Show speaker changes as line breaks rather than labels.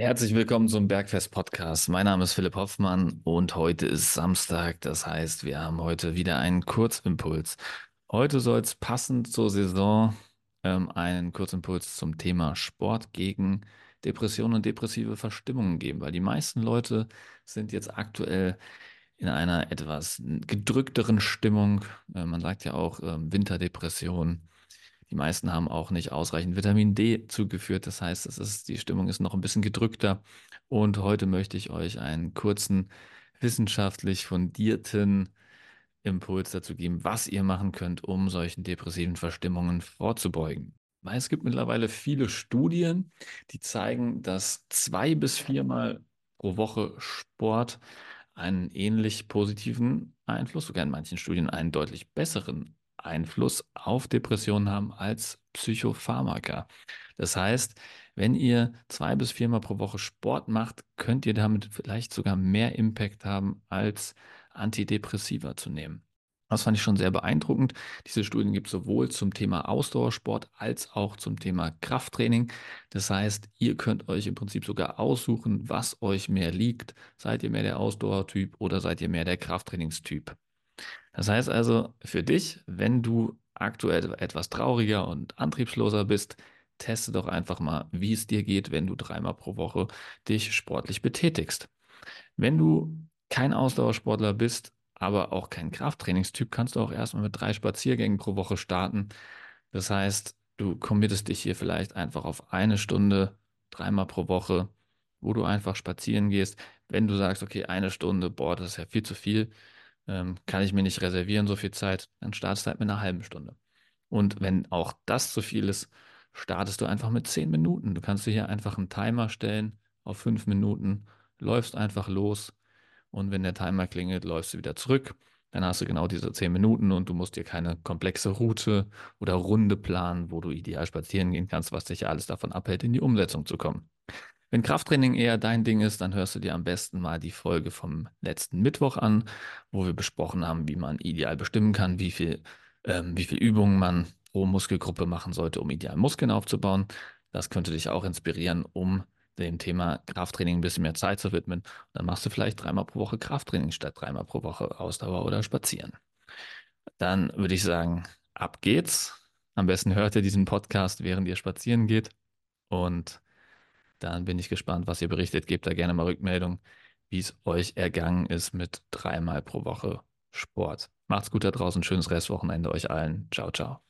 Herzlich willkommen zum Bergfest Podcast. Mein Name ist Philipp Hoffmann und heute ist Samstag. Das heißt, wir haben heute wieder einen Kurzimpuls. Heute soll es passend zur Saison ähm, einen Kurzimpuls zum Thema Sport gegen Depressionen und depressive Verstimmungen geben, weil die meisten Leute sind jetzt aktuell in einer etwas gedrückteren Stimmung. Äh, man sagt ja auch äh, Winterdepression. Die meisten haben auch nicht ausreichend Vitamin D zugeführt. Das heißt, es ist, die Stimmung ist noch ein bisschen gedrückter. Und heute möchte ich euch einen kurzen, wissenschaftlich fundierten Impuls dazu geben, was ihr machen könnt, um solchen depressiven Verstimmungen vorzubeugen. Weil es gibt mittlerweile viele Studien, die zeigen, dass zwei bis viermal pro Woche Sport einen ähnlich positiven Einfluss, sogar in manchen Studien einen deutlich besseren Einfluss auf Depressionen haben als Psychopharmaka. Das heißt, wenn ihr zwei bis viermal pro Woche Sport macht, könnt ihr damit vielleicht sogar mehr Impact haben, als Antidepressiva zu nehmen. Das fand ich schon sehr beeindruckend. Diese Studien gibt es sowohl zum Thema Ausdauersport als auch zum Thema Krafttraining. Das heißt, ihr könnt euch im Prinzip sogar aussuchen, was euch mehr liegt. Seid ihr mehr der Ausdauertyp oder seid ihr mehr der Krafttrainingstyp? Das heißt also für dich, wenn du aktuell etwas trauriger und antriebsloser bist, teste doch einfach mal, wie es dir geht, wenn du dreimal pro Woche dich sportlich betätigst. Wenn du kein Ausdauersportler bist, aber auch kein Krafttrainingstyp, kannst du auch erstmal mit drei Spaziergängen pro Woche starten. Das heißt, du committest dich hier vielleicht einfach auf eine Stunde dreimal pro Woche, wo du einfach spazieren gehst. Wenn du sagst, okay, eine Stunde, boah, das ist ja viel zu viel, ähm, kann ich mir nicht reservieren, so viel Zeit, dann startest du halt mit einer halben Stunde. Und wenn auch das zu viel ist, startest du einfach mit zehn Minuten. Du kannst dir hier einfach einen Timer stellen auf fünf Minuten, läufst einfach los und wenn der Timer klingelt, läufst du wieder zurück. Dann hast du genau diese zehn Minuten und du musst dir keine komplexe Route oder Runde planen, wo du ideal spazieren gehen kannst, was dich ja alles davon abhält, in die Umsetzung zu kommen. Wenn Krafttraining eher dein Ding ist, dann hörst du dir am besten mal die Folge vom letzten Mittwoch an, wo wir besprochen haben, wie man ideal bestimmen kann, wie viel, ähm, wie viel Übungen man pro Muskelgruppe machen sollte, um ideal Muskeln aufzubauen. Das könnte dich auch inspirieren, um dem Thema Krafttraining ein bisschen mehr Zeit zu widmen. dann machst du vielleicht dreimal pro Woche Krafttraining statt dreimal pro Woche Ausdauer oder Spazieren. Dann würde ich sagen, ab geht's. Am besten hört ihr diesen Podcast, während ihr spazieren geht. Und dann bin ich gespannt, was ihr berichtet. Gebt da gerne mal Rückmeldung, wie es euch ergangen ist mit dreimal pro Woche Sport. Macht's gut da draußen, schönes Restwochenende euch allen. Ciao, ciao.